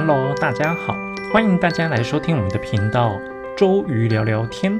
Hello，大家好，欢迎大家来收听我们的频道周瑜聊聊天。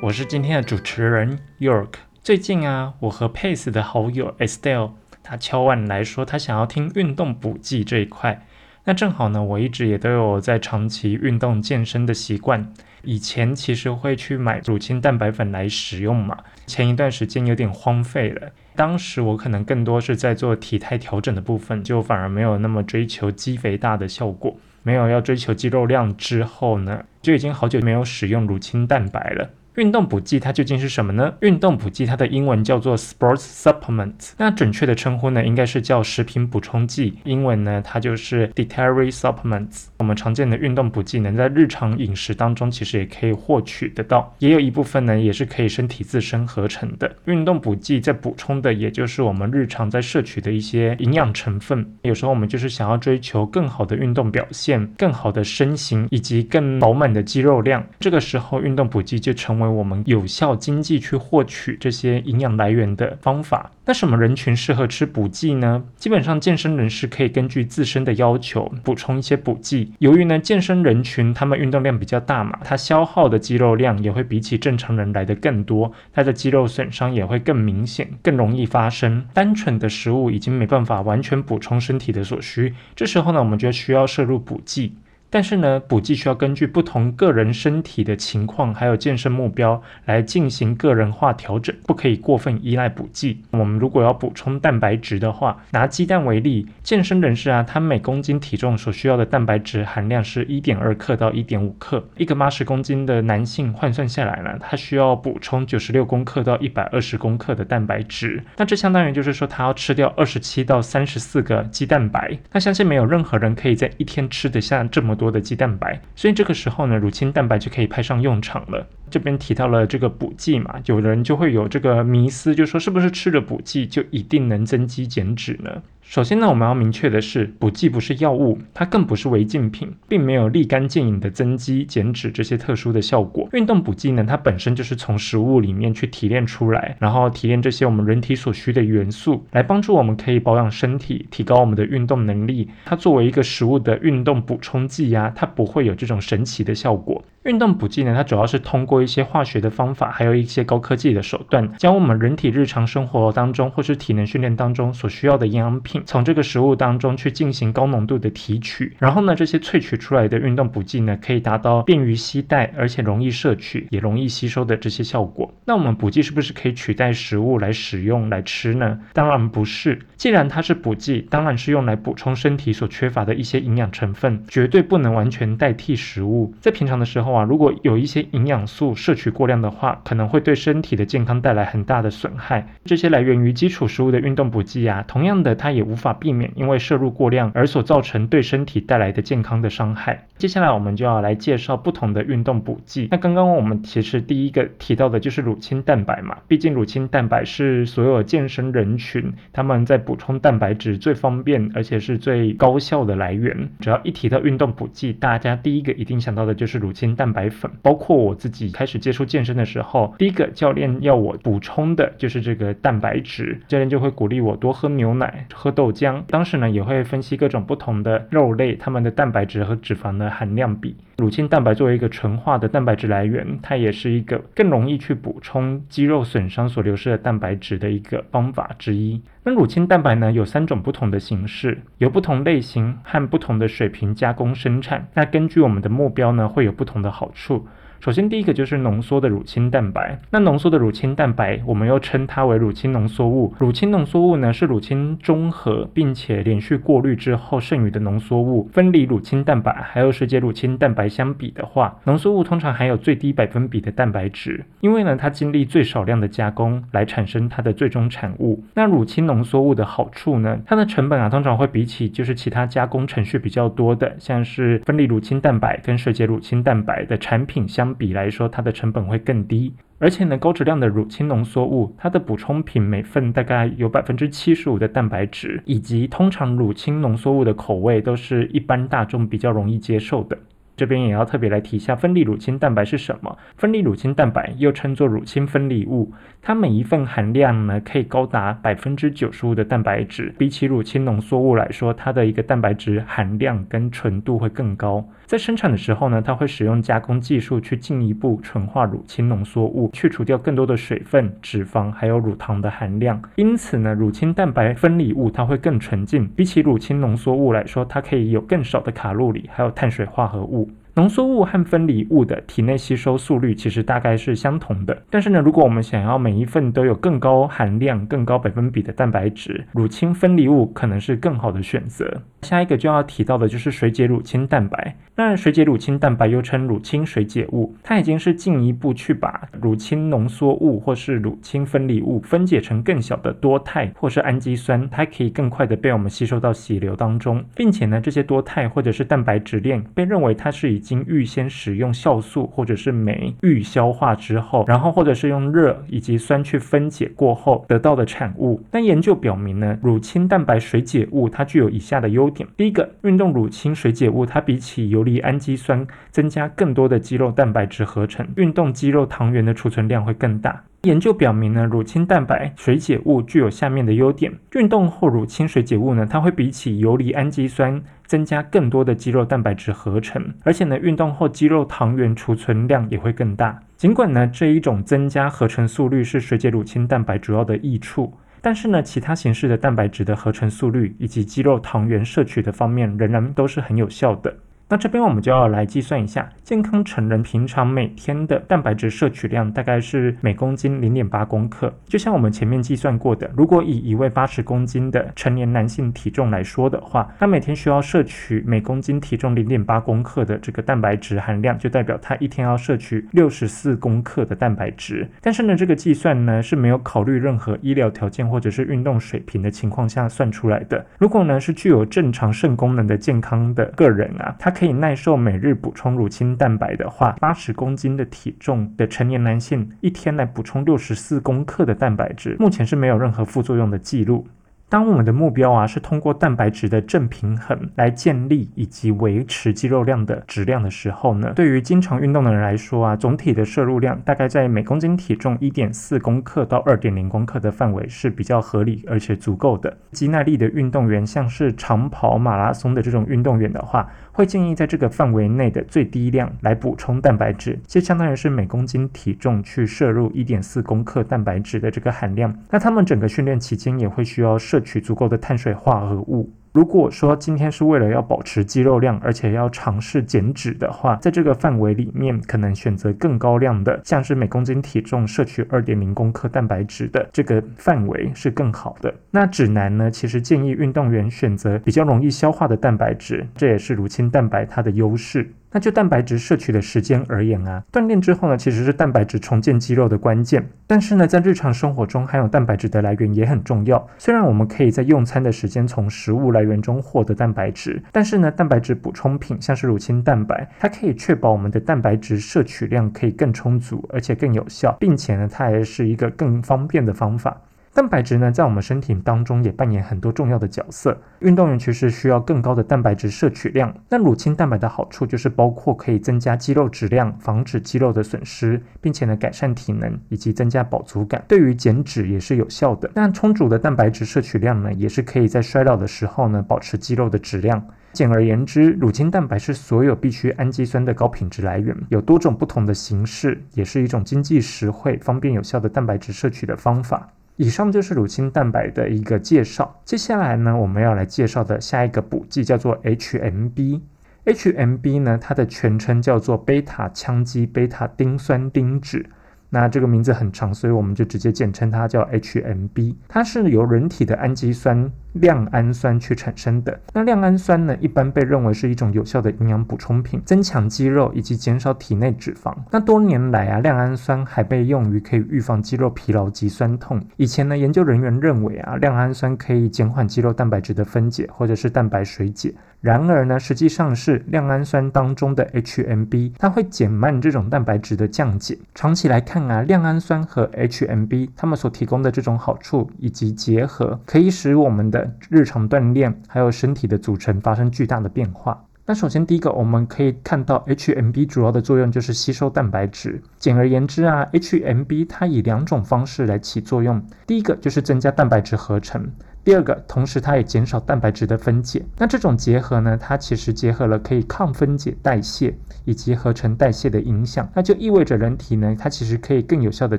我是今天的主持人 York。最近啊，我和 Pace 的好友 Estelle，他敲碗来说他想要听运动补剂这一块。那正好呢，我一直也都有在长期运动健身的习惯。以前其实会去买乳清蛋白粉来使用嘛，前一段时间有点荒废了。当时我可能更多是在做体态调整的部分，就反而没有那么追求肌肥大的效果，没有要追求肌肉量。之后呢，就已经好久没有使用乳清蛋白了。运动补剂它究竟是什么呢？运动补剂它的英文叫做 sports supplements 那准确的称呼呢，应该是叫食品补充剂。英文呢，它就是 dietary supplements。我们常见的运动补剂能在日常饮食当中其实也可以获取得到，也有一部分呢也是可以身体自身合成的。运动补剂在补充的也就是我们日常在摄取的一些营养成分。有时候我们就是想要追求更好的运动表现、更好的身形以及更饱满的肌肉量，这个时候运动补剂就成为我们有效经济去获取这些营养来源的方法。那什么人群适合吃补剂呢？基本上健身人士可以根据自身的要求补充一些补剂。由于呢健身人群他们运动量比较大嘛，他消耗的肌肉量也会比起正常人来的更多，他的肌肉损伤也会更明显，更容易发生。单纯的食物已经没办法完全补充身体的所需，这时候呢我们就需要摄入补剂。但是呢，补剂需要根据不同个人身体的情况，还有健身目标来进行个人化调整，不可以过分依赖补剂。我们如果要补充蛋白质的话，拿鸡蛋为例，健身人士啊，他每公斤体重所需要的蛋白质含量是一点二克到一点五克。一个八十公斤的男性换算下来呢，他需要补充九十六公克到一百二十公克的蛋白质。那这相当于就是说，他要吃掉二十七到三十四个鸡蛋白。那相信没有任何人可以在一天吃得下这么多。多的鸡蛋白，所以这个时候呢，乳清蛋白就可以派上用场了。这边提到了这个补剂嘛，有人就会有这个迷思，就说是不是吃了补剂就一定能增肌减脂呢？首先呢，我们要明确的是，补剂不是药物，它更不是违禁品，并没有立竿见影的增肌减脂这些特殊的效果。运动补剂呢，它本身就是从食物里面去提炼出来，然后提炼这些我们人体所需的元素，来帮助我们可以保养身体，提高我们的运动能力。它作为一个食物的运动补充剂呀，它不会有这种神奇的效果。运动补剂呢，它主要是通过一些化学的方法，还有一些高科技的手段，将我们人体日常生活当中或是体能训练当中所需要的营养品，从这个食物当中去进行高浓度的提取。然后呢，这些萃取出来的运动补剂呢，可以达到便于携带，而且容易摄取，也容易吸收的这些效果。那我们补剂是不是可以取代食物来使用来吃呢？当然不是。既然它是补剂，当然是用来补充身体所缺乏的一些营养成分，绝对不能完全代替食物。在平常的时候。啊，如果有一些营养素摄取过量的话，可能会对身体的健康带来很大的损害。这些来源于基础食物的运动补剂啊，同样的，它也无法避免因为摄入过量而所造成对身体带来的健康的伤害。接下来我们就要来介绍不同的运动补剂。那刚刚我们其实第一个提到的就是乳清蛋白嘛，毕竟乳清蛋白是所有健身人群他们在补充蛋白质最方便而且是最高效的来源。只要一提到运动补剂，大家第一个一定想到的就是乳清蛋。蛋白粉，包括我自己开始接触健身的时候，第一个教练要我补充的就是这个蛋白质，教练就会鼓励我多喝牛奶、喝豆浆。当时呢，也会分析各种不同的肉类，它们的蛋白质和脂肪的含量比。乳清蛋白作为一个纯化的蛋白质来源，它也是一个更容易去补充肌肉损伤所流失的蛋白质的一个方法之一。那乳清蛋白呢，有三种不同的形式，有不同类型和不同的水平加工生产。那根据我们的目标呢，会有不同的好处。首先，第一个就是浓缩的乳清蛋白。那浓缩的乳清蛋白，我们又称它为乳清浓缩物。乳清浓缩物呢，是乳清中和并且连续过滤之后剩余的浓缩物。分离乳清蛋白还有世界乳清蛋白相比的话，浓缩物通常含有最低百分比的蛋白质，因为呢，它经历最少量的加工来产生它的最终产物。那乳清浓缩物的好处呢，它的成本啊，通常会比起就是其他加工程序比较多的，像是分离乳清蛋白跟水解乳清蛋白的产品相。比来说，它的成本会更低，而且呢，高质量的乳清浓缩物，它的补充品每份大概有百分之七十五的蛋白质，以及通常乳清浓缩物的口味都是一般大众比较容易接受的。这边也要特别来提一下，分离乳清蛋白是什么？分离乳清蛋白又称作乳清分离物，它每一份含量呢可以高达百分之九十五的蛋白质，比起乳清浓缩物来说，它的一个蛋白质含量跟纯度会更高。在生产的时候呢，它会使用加工技术去进一步纯化乳清浓缩物，去除掉更多的水分、脂肪还有乳糖的含量。因此呢，乳清蛋白分离物它会更纯净，比起乳清浓缩物来说，它可以有更少的卡路里，还有碳水化合物。浓缩物和分离物的体内吸收速率其实大概是相同的，但是呢，如果我们想要每一份都有更高含量、更高百分比的蛋白质，乳清分离物可能是更好的选择。下一个就要提到的就是水解乳清蛋白。那水解乳清蛋白又称乳清水解物，它已经是进一步去把乳清浓缩物或是乳清分离物分解成更小的多肽或是氨基酸，它可以更快的被我们吸收到血流当中，并且呢，这些多肽或者是蛋白质链被认为它是已经预先使用酵素或者是酶预消化之后，然后或者是用热以及酸去分解过后得到的产物。但研究表明呢，乳清蛋白水解物它具有以下的优点：第一个，运动乳清水解物它比起游离氨基酸增加更多的肌肉蛋白质合成，运动肌肉糖原的储存量会更大。研究表明呢，乳清蛋白水解物具有下面的优点：运动后乳清水解物呢，它会比起游离氨基酸增加更多的肌肉蛋白质合成，而且呢，运动后肌肉糖原储存量也会更大。尽管呢，这一种增加合成速率是水解乳清蛋白主要的益处，但是呢，其他形式的蛋白质的合成速率以及肌肉糖原摄取的方面，仍然都是很有效的。那这边我们就要来计算一下，健康成人平常每天的蛋白质摄取量大概是每公斤零点八公克。就像我们前面计算过的，如果以一位八十公斤的成年男性体重来说的话，他每天需要摄取每公斤体重零点八公克的这个蛋白质含量，就代表他一天要摄取六十四公克的蛋白质。但是呢，这个计算呢是没有考虑任何医疗条件或者是运动水平的情况下算出来的。如果呢是具有正常肾功能的健康的个人啊，他可以耐受每日补充乳清蛋白的话，八十公斤的体重的成年男性一天来补充六十四公克的蛋白质，目前是没有任何副作用的记录。当我们的目标啊是通过蛋白质的正平衡来建立以及维持肌肉量的质量的时候呢，对于经常运动的人来说啊，总体的摄入量大概在每公斤体重一点四公克到二点零公克的范围是比较合理而且足够的。肌耐力的运动员，像是长跑马拉松的这种运动员的话，会建议在这个范围内的最低量来补充蛋白质，就相当于是每公斤体重去摄入一点四公克蛋白质的这个含量。那他们整个训练期间也会需要摄取足够的碳水化合物。如果说今天是为了要保持肌肉量，而且要尝试减脂的话，在这个范围里面，可能选择更高量的，像是每公斤体重摄取二点零公克蛋白质的这个范围是更好的。那指南呢，其实建议运动员选择比较容易消化的蛋白质，这也是乳清蛋白它的优势。那就蛋白质摄取的时间而言啊，锻炼之后呢，其实是蛋白质重建肌肉的关键。但是呢，在日常生活中含有蛋白质的来源也很重要。虽然我们可以在用餐的时间从食物来源中获得蛋白质，但是呢，蛋白质补充品像是乳清蛋白，它可以确保我们的蛋白质摄取量可以更充足，而且更有效，并且呢，它还是一个更方便的方法。蛋白质呢，在我们身体当中也扮演很多重要的角色。运动员其实需要更高的蛋白质摄取量。那乳清蛋白的好处就是包括可以增加肌肉质量，防止肌肉的损失，并且呢改善体能以及增加饱足感，对于减脂也是有效的。那充足的蛋白质摄取量呢，也是可以在衰老的时候呢保持肌肉的质量。简而言之，乳清蛋白是所有必需氨基酸的高品质来源，有多种不同的形式，也是一种经济实惠、方便有效的蛋白质摄取的方法。以上就是乳清蛋白的一个介绍。接下来呢，我们要来介绍的下一个补剂叫做 HMB。HMB 呢，它的全称叫做贝塔羟基贝塔丁酸丁酯。那这个名字很长，所以我们就直接简称它叫 HMB。它是由人体的氨基酸亮氨酸去产生的。那亮氨酸呢，一般被认为是一种有效的营养补充品，增强肌肉以及减少体内脂肪。那多年来啊，亮氨酸还被用于可以预防肌肉疲劳及酸痛。以前呢，研究人员认为啊，亮氨酸可以减缓肌肉蛋白质的分解或者是蛋白水解。然而呢，实际上是亮氨酸当中的 HMB，它会减慢这种蛋白质的降解。长期来看啊，亮氨酸和 HMB 它们所提供的这种好处以及结合，可以使我们的日常锻炼还有身体的组成发生巨大的变化。那首先第一个，我们可以看到 HMB 主要的作用就是吸收蛋白质。简而言之啊，HMB 它以两种方式来起作用。第一个就是增加蛋白质合成。第二个，同时它也减少蛋白质的分解。那这种结合呢，它其实结合了可以抗分解代谢以及合成代谢的影响。那就意味着人体呢，它其实可以更有效的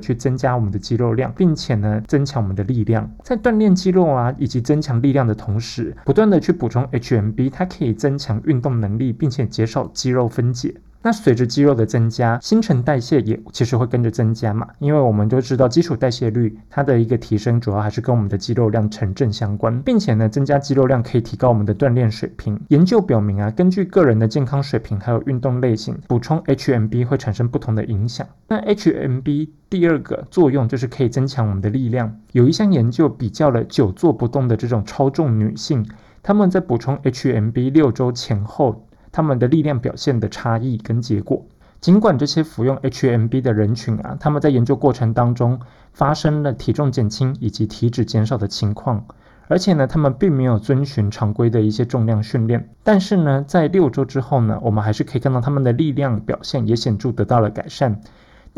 去增加我们的肌肉量，并且呢，增强我们的力量。在锻炼肌肉啊以及增强力量的同时，不断的去补充 HMB，它可以增强运动能力，并且减少肌肉分解。那随着肌肉的增加，新陈代谢也其实会跟着增加嘛，因为我们都知道基础代谢率它的一个提升，主要还是跟我们的肌肉量成正相关，并且呢，增加肌肉量可以提高我们的锻炼水平。研究表明啊，根据个人的健康水平还有运动类型，补充 HMB 会产生不同的影响。那 HMB 第二个作用就是可以增强我们的力量。有一项研究比较了久坐不动的这种超重女性，她们在补充 HMB 六周前后。他们的力量表现的差异跟结果，尽管这些服用 HMB 的人群啊，他们在研究过程当中发生了体重减轻以及体脂减少的情况，而且呢，他们并没有遵循常规的一些重量训练，但是呢，在六周之后呢，我们还是可以看到他们的力量表现也显著得到了改善。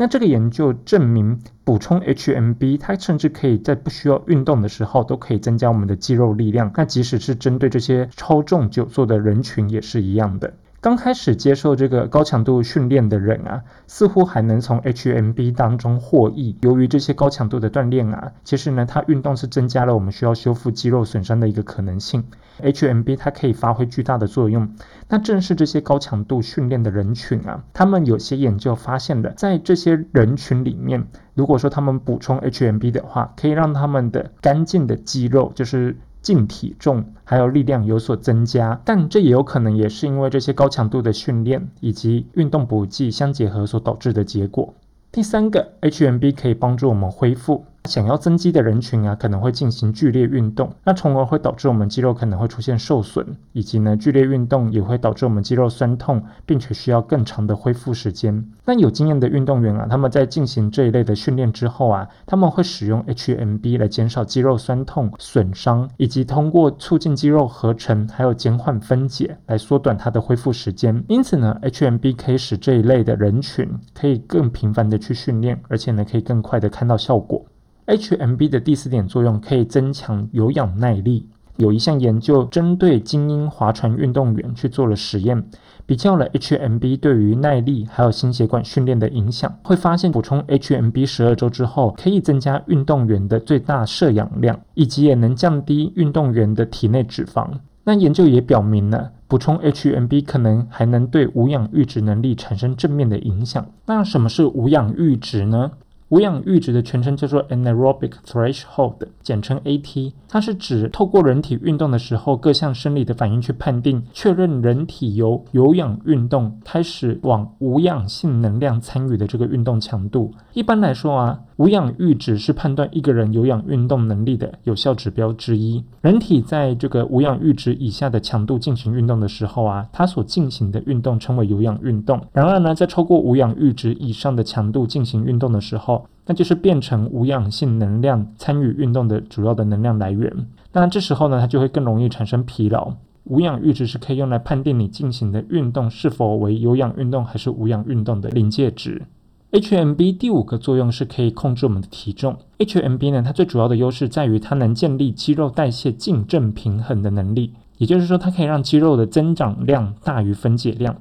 那这个研究证明，补充 HMB，它甚至可以在不需要运动的时候，都可以增加我们的肌肉力量。那即使是针对这些超重久坐的人群，也是一样的。刚开始接受这个高强度训练的人啊，似乎还能从 HMB 当中获益。由于这些高强度的锻炼啊，其实呢，它运动是增加了我们需要修复肌肉损伤的一个可能性。HMB 它可以发挥巨大的作用。那正是这些高强度训练的人群啊，他们有些研究发现的，在这些人群里面，如果说他们补充 HMB 的话，可以让他们的干净的肌肉，就是。净体重还有力量有所增加，但这也有可能也是因为这些高强度的训练以及运动补剂相结合所导致的结果。第三个，HMB 可以帮助我们恢复。想要增肌的人群啊，可能会进行剧烈运动，那从而会导致我们肌肉可能会出现受损，以及呢，剧烈运动也会导致我们肌肉酸痛，并且需要更长的恢复时间。那有经验的运动员啊，他们在进行这一类的训练之后啊，他们会使用 HMB 来减少肌肉酸痛、损伤，以及通过促进肌肉合成，还有减缓分解来缩短它的恢复时间。因此呢，HMB 可以使这一类的人群可以更频繁的去训练，而且呢，可以更快的看到效果。HMB 的第四点作用可以增强有氧耐力。有一项研究针对精英划船运动员去做了实验，比较了 HMB 对于耐力还有心血管训练的影响，会发现补充 HMB 十二周之后，可以增加运动员的最大摄氧量，以及也能降低运动员的体内脂肪。那研究也表明了，补充 HMB 可能还能对无氧阈值能力产生正面的影响。那什么是无氧阈值呢？无氧阈值的全称叫做 anaerobic threshold，简称 AT。它是指透过人体运动的时候各项生理的反应去判定、确认人体由有氧运动开始往无氧性能量参与的这个运动强度。一般来说啊，无氧阈值是判断一个人有氧运动能力的有效指标之一。人体在这个无氧阈值以下的强度进行运动的时候啊，它所进行的运动称为有氧运动。然而呢，在超过无氧阈值以上的强度进行运动的时候，那就是变成无氧性能量参与运动的主要的能量来源。那这时候呢，它就会更容易产生疲劳。无氧阈值是可以用来判定你进行的运动是否为有氧运动还是无氧运动的临界值。HMB 第五个作用是可以控制我们的体重。HMB 呢，它最主要的优势在于它能建立肌肉代谢净正平衡的能力，也就是说，它可以让肌肉的增长量大于分解量。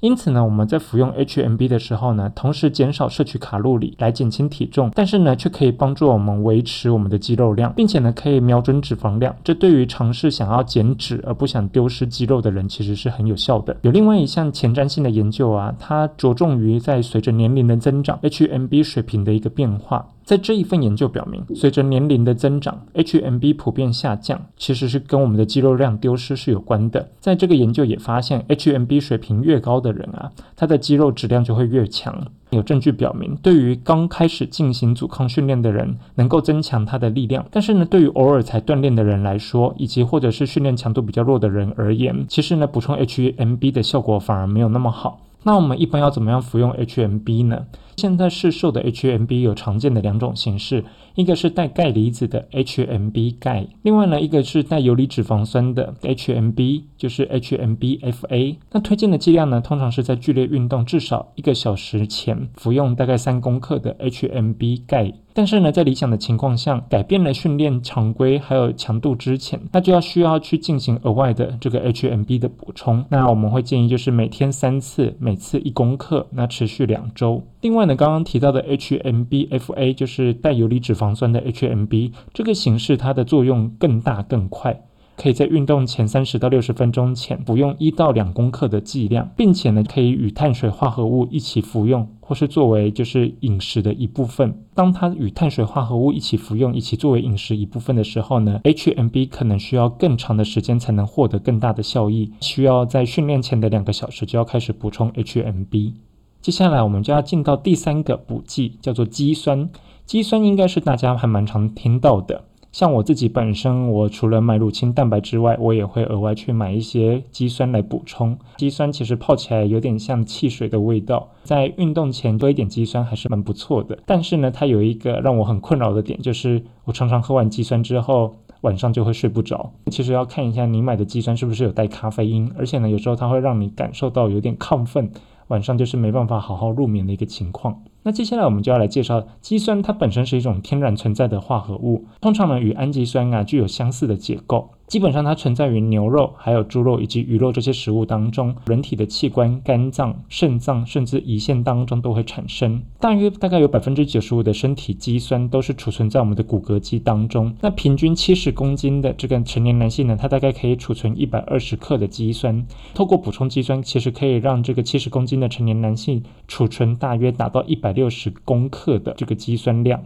因此呢，我们在服用 HMB 的时候呢，同时减少摄取卡路里来减轻体重，但是呢，却可以帮助我们维持我们的肌肉量，并且呢，可以瞄准脂肪量。这对于尝试想要减脂而不想丢失肌肉的人，其实是很有效的。有另外一项前瞻性的研究啊，它着重于在随着年龄的增长，HMB 水平的一个变化。在这一份研究表明，随着年龄的增长，HMB 普遍下降，其实是跟我们的肌肉量丢失是有关的。在这个研究也发现，HMB 水平越高的人啊，他的肌肉质量就会越强。有证据表明，对于刚开始进行阻抗训练的人，能够增强他的力量。但是呢，对于偶尔才锻炼的人来说，以及或者是训练强度比较弱的人而言，其实呢，补充 HMB 的效果反而没有那么好。那我们一般要怎么样服用 HMB 呢？现在市售的 HMB 有常见的两种形式，一个是带钙离子的 HMB 钙，另外呢一个是带游离脂肪酸的 HMB，就是 HMBFA。那推荐的剂量呢，通常是在剧烈运动至少一个小时前服用大概三公克的 HMB 钙。但是呢，在理想的情况下，改变了训练常规还有强度之前，那就要需要去进行额外的这个 HMB 的补充。那我们会建议就是每天三次，每次一公克，那持续两周。另外呢，刚刚提到的 HMBFA 就是带游离脂肪酸的 HMB，这个形式它的作用更大更快。可以在运动前三十到六十分钟前服用一到两公克的剂量，并且呢，可以与碳水化合物一起服用，或是作为就是饮食的一部分。当它与碳水化合物一起服用，一起作为饮食一部分的时候呢，HMB 可能需要更长的时间才能获得更大的效益，需要在训练前的两个小时就要开始补充 HMB。接下来我们就要进到第三个补剂，叫做肌酸。肌酸应该是大家还蛮常听到的。像我自己本身，我除了买乳清蛋白之外，我也会额外去买一些肌酸来补充。肌酸其实泡起来有点像汽水的味道，在运动前多一点肌酸还是蛮不错的。但是呢，它有一个让我很困扰的点，就是我常常喝完肌酸之后，晚上就会睡不着。其实要看一下你买的肌酸是不是有带咖啡因，而且呢，有时候它会让你感受到有点亢奋，晚上就是没办法好好入眠的一个情况。那接下来我们就要来介绍肌酸，它本身是一种天然存在的化合物，通常呢与氨基酸啊具有相似的结构。基本上它存在于牛肉、还有猪肉以及鱼肉这些食物当中，人体的器官、肝脏、肾脏甚至胰腺当中都会产生。大约大概有百分之九十五的身体肌酸都是储存在我们的骨骼肌当中。那平均七十公斤的这个成年男性呢，他大概可以储存一百二十克的肌酸。透过补充肌酸，其实可以让这个七十公斤的成年男性储存大约达到一百六十公克的这个肌酸量。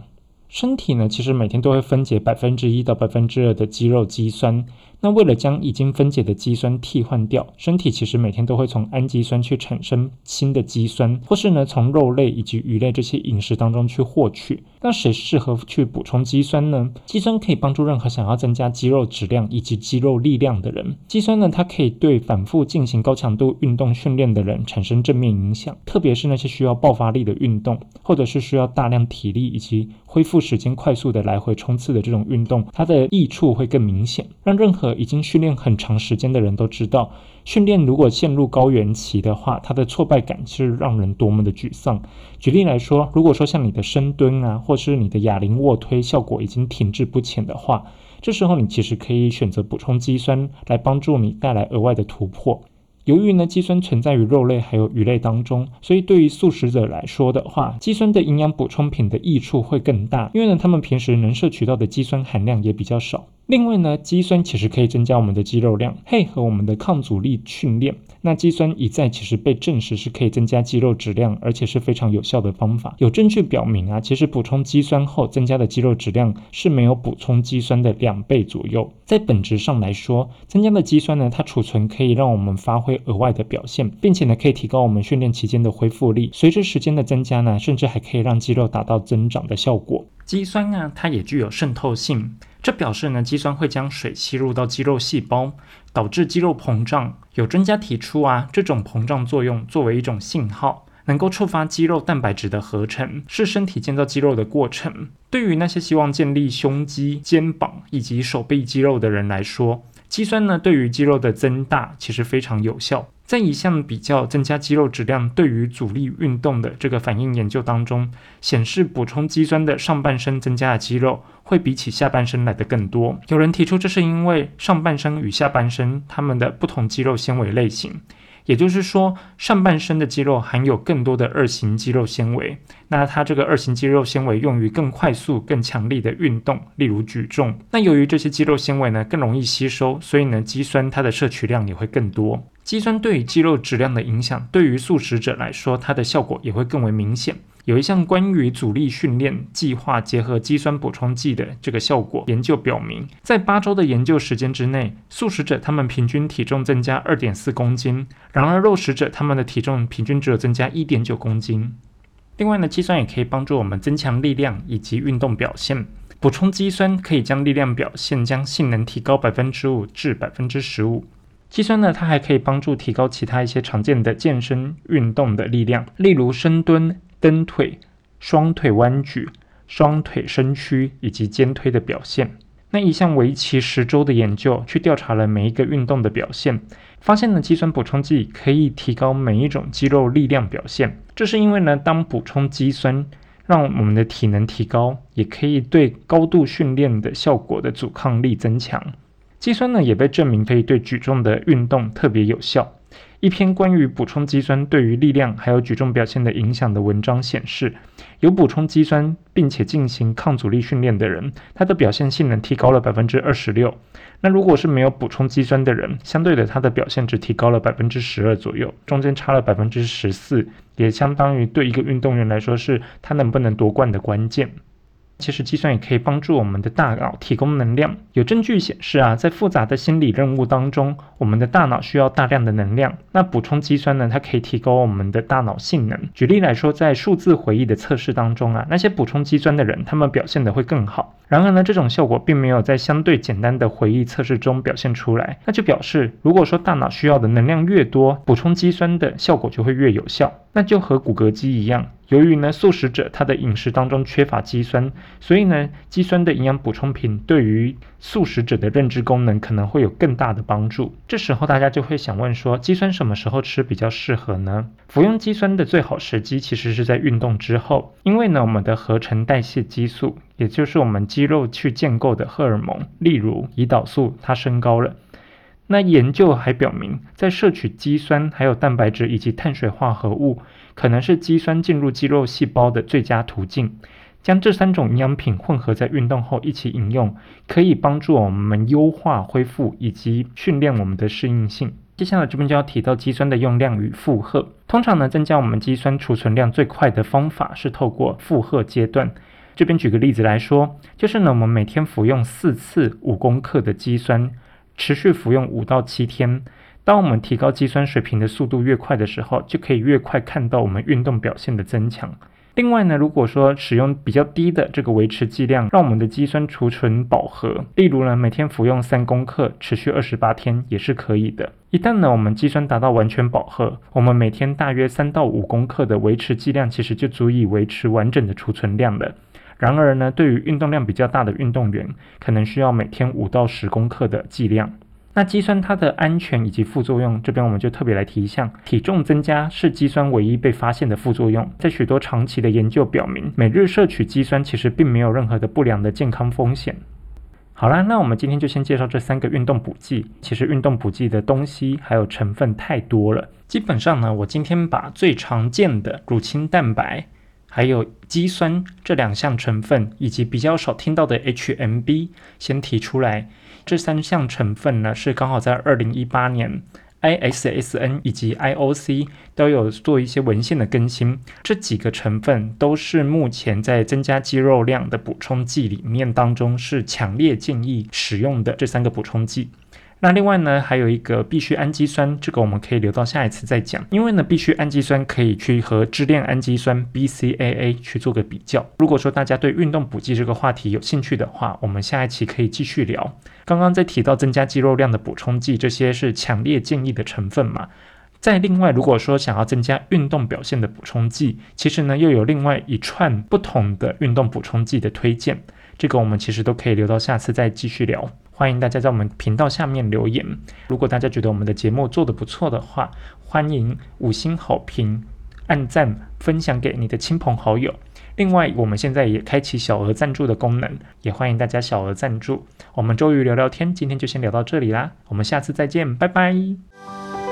身体呢，其实每天都会分解百分之一到百分之二的肌肉肌酸。那为了将已经分解的肌酸替换掉，身体其实每天都会从氨基酸去产生新的肌酸，或是呢从肉类以及鱼类这些饮食当中去获取。那谁适合去补充肌酸呢？肌酸可以帮助任何想要增加肌肉质量以及肌肉力量的人。肌酸呢，它可以对反复进行高强度运动训练的人产生正面影响，特别是那些需要爆发力的运动，或者是需要大量体力以及恢复时间快速的来回冲刺的这种运动，它的益处会更明显，让任何已经训练很长时间的人都知道，训练如果陷入高原期的话，它的挫败感是让人多么的沮丧。举例来说，如果说像你的深蹲啊，或是你的哑铃卧推效果已经停滞不前的话，这时候你其实可以选择补充肌酸来帮助你带来额外的突破。由于呢，肌酸存在于肉类还有鱼类当中，所以对于素食者来说的话，肌酸的营养补充品的益处会更大。因为呢，他们平时能摄取到的肌酸含量也比较少。另外呢，肌酸其实可以增加我们的肌肉量，配合我们的抗阻力训练。那肌酸一再其实被证实是可以增加肌肉质量，而且是非常有效的方法。有证据表明啊，其实补充肌酸后增加的肌肉质量是没有补充肌酸的两倍左右。在本质上来说，增加的肌酸呢，它储存可以让我们发挥额外的表现，并且呢，可以提高我们训练期间的恢复力。随着时间的增加呢，甚至还可以让肌肉达到增长的效果。肌酸啊，它也具有渗透性。这表示呢，肌酸会将水吸入到肌肉细胞，导致肌肉膨胀。有专家提出啊，这种膨胀作用作为一种信号，能够触发肌肉蛋白质的合成，是身体建造肌肉的过程。对于那些希望建立胸肌、肩膀以及手臂肌肉的人来说，肌酸呢，对于肌肉的增大其实非常有效。在一项比较增加肌肉质量对于阻力运动的这个反应研究当中，显示补充肌酸的上半身增加的肌肉会比起下半身来的更多。有人提出这是因为上半身与下半身它们的不同肌肉纤维类型。也就是说，上半身的肌肉含有更多的二型肌肉纤维，那它这个二型肌肉纤维用于更快速、更强力的运动，例如举重。那由于这些肌肉纤维呢更容易吸收，所以呢肌酸它的摄取量也会更多。肌酸对于肌肉质量的影响，对于素食者来说，它的效果也会更为明显。有一项关于阻力训练计划结合肌酸补充剂的这个效果研究表明，在八周的研究时间之内，素食者他们平均体重增加二点四公斤，然而肉食者他们的体重平均只有增加一点九公斤。另外呢，肌酸也可以帮助我们增强力量以及运动表现。补充肌酸可以将力量表现将性能提高百分之五至百分之十五。肌酸呢，它还可以帮助提高其他一些常见的健身运动的力量，例如深蹲、蹬腿、双腿弯举、双腿伸屈以及肩推的表现。那一项为期十周的研究，去调查了每一个运动的表现，发现呢，肌酸补充剂可以提高每一种肌肉力量表现。这是因为呢，当补充肌酸，让我们的体能提高，也可以对高度训练的效果的阻抗力增强。肌酸呢，也被证明可以对举重的运动特别有效。一篇关于补充肌酸对于力量还有举重表现的影响的文章显示，有补充肌酸并且进行抗阻力训练的人，他的表现性能提高了百分之二十六。那如果是没有补充肌酸的人，相对的他的表现只提高了百分之十二左右，中间差了百分之十四，也相当于对一个运动员来说是他能不能夺冠的关键。其实，肌酸也可以帮助我们的大脑提供能量。有证据显示啊，在复杂的心理任务当中，我们的大脑需要大量的能量。那补充肌酸呢，它可以提高我们的大脑性能。举例来说，在数字回忆的测试当中啊，那些补充肌酸的人，他们表现的会更好。然而呢，这种效果并没有在相对简单的回忆测试中表现出来。那就表示，如果说大脑需要的能量越多，补充肌酸的效果就会越有效。那就和骨骼肌一样。由于呢，素食者他的饮食当中缺乏肌酸，所以呢，肌酸的营养补充品对于素食者的认知功能可能会有更大的帮助。这时候大家就会想问说，肌酸什么时候吃比较适合呢？服用肌酸的最好时机其实是在运动之后，因为呢，我们的合成代谢激素，也就是我们肌肉去建构的荷尔蒙，例如胰岛素，它升高了。那研究还表明，在摄取肌酸、还有蛋白质以及碳水化合物，可能是肌酸进入肌肉细胞的最佳途径。将这三种营养品混合在运动后一起饮用，可以帮助我们优化恢复以及训练我们的适应性。接下来这边就要提到肌酸的用量与负荷。通常呢，增加我们肌酸储存量最快的方法是透过负荷阶段。这边举个例子来说，就是呢，我们每天服用四次五公克的肌酸。持续服用五到七天，当我们提高肌酸水平的速度越快的时候，就可以越快看到我们运动表现的增强。另外呢，如果说使用比较低的这个维持剂量，让我们的肌酸储存饱和，例如呢每天服用三公克，持续二十八天也是可以的。一旦呢我们肌酸达到完全饱和，我们每天大约三到五公克的维持剂量，其实就足以维持完整的储存量了。然而呢，对于运动量比较大的运动员，可能需要每天五到十公克的剂量。那肌酸它的安全以及副作用，这边我们就特别来提一项：体重增加是肌酸唯一被发现的副作用。在许多长期的研究表明，每日摄取肌酸其实并没有任何的不良的健康风险。好啦，那我们今天就先介绍这三个运动补剂。其实运动补剂的东西还有成分太多了，基本上呢，我今天把最常见的乳清蛋白。还有肌酸这两项成分，以及比较少听到的 HMB，先提出来。这三项成分呢，是刚好在二零一八年，ISSN 以及 IOC 都有做一些文献的更新。这几个成分都是目前在增加肌肉量的补充剂里面当中，是强烈建议使用的这三个补充剂。那另外呢，还有一个必需氨基酸，这个我们可以留到下一次再讲。因为呢，必需氨基酸可以去和支链氨基酸 BCAA 去做个比较。如果说大家对运动补剂这个话题有兴趣的话，我们下一期可以继续聊。刚刚在提到增加肌肉量的补充剂，这些是强烈建议的成分嘛？再另外，如果说想要增加运动表现的补充剂，其实呢又有另外一串不同的运动补充剂的推荐。这个我们其实都可以留到下次再继续聊。欢迎大家在我们频道下面留言。如果大家觉得我们的节目做得不错的话，欢迎五星好评、按赞、分享给你的亲朋好友。另外，我们现在也开启小额赞助的功能，也欢迎大家小额赞助。我们周瑜聊聊天，今天就先聊到这里啦，我们下次再见，拜拜。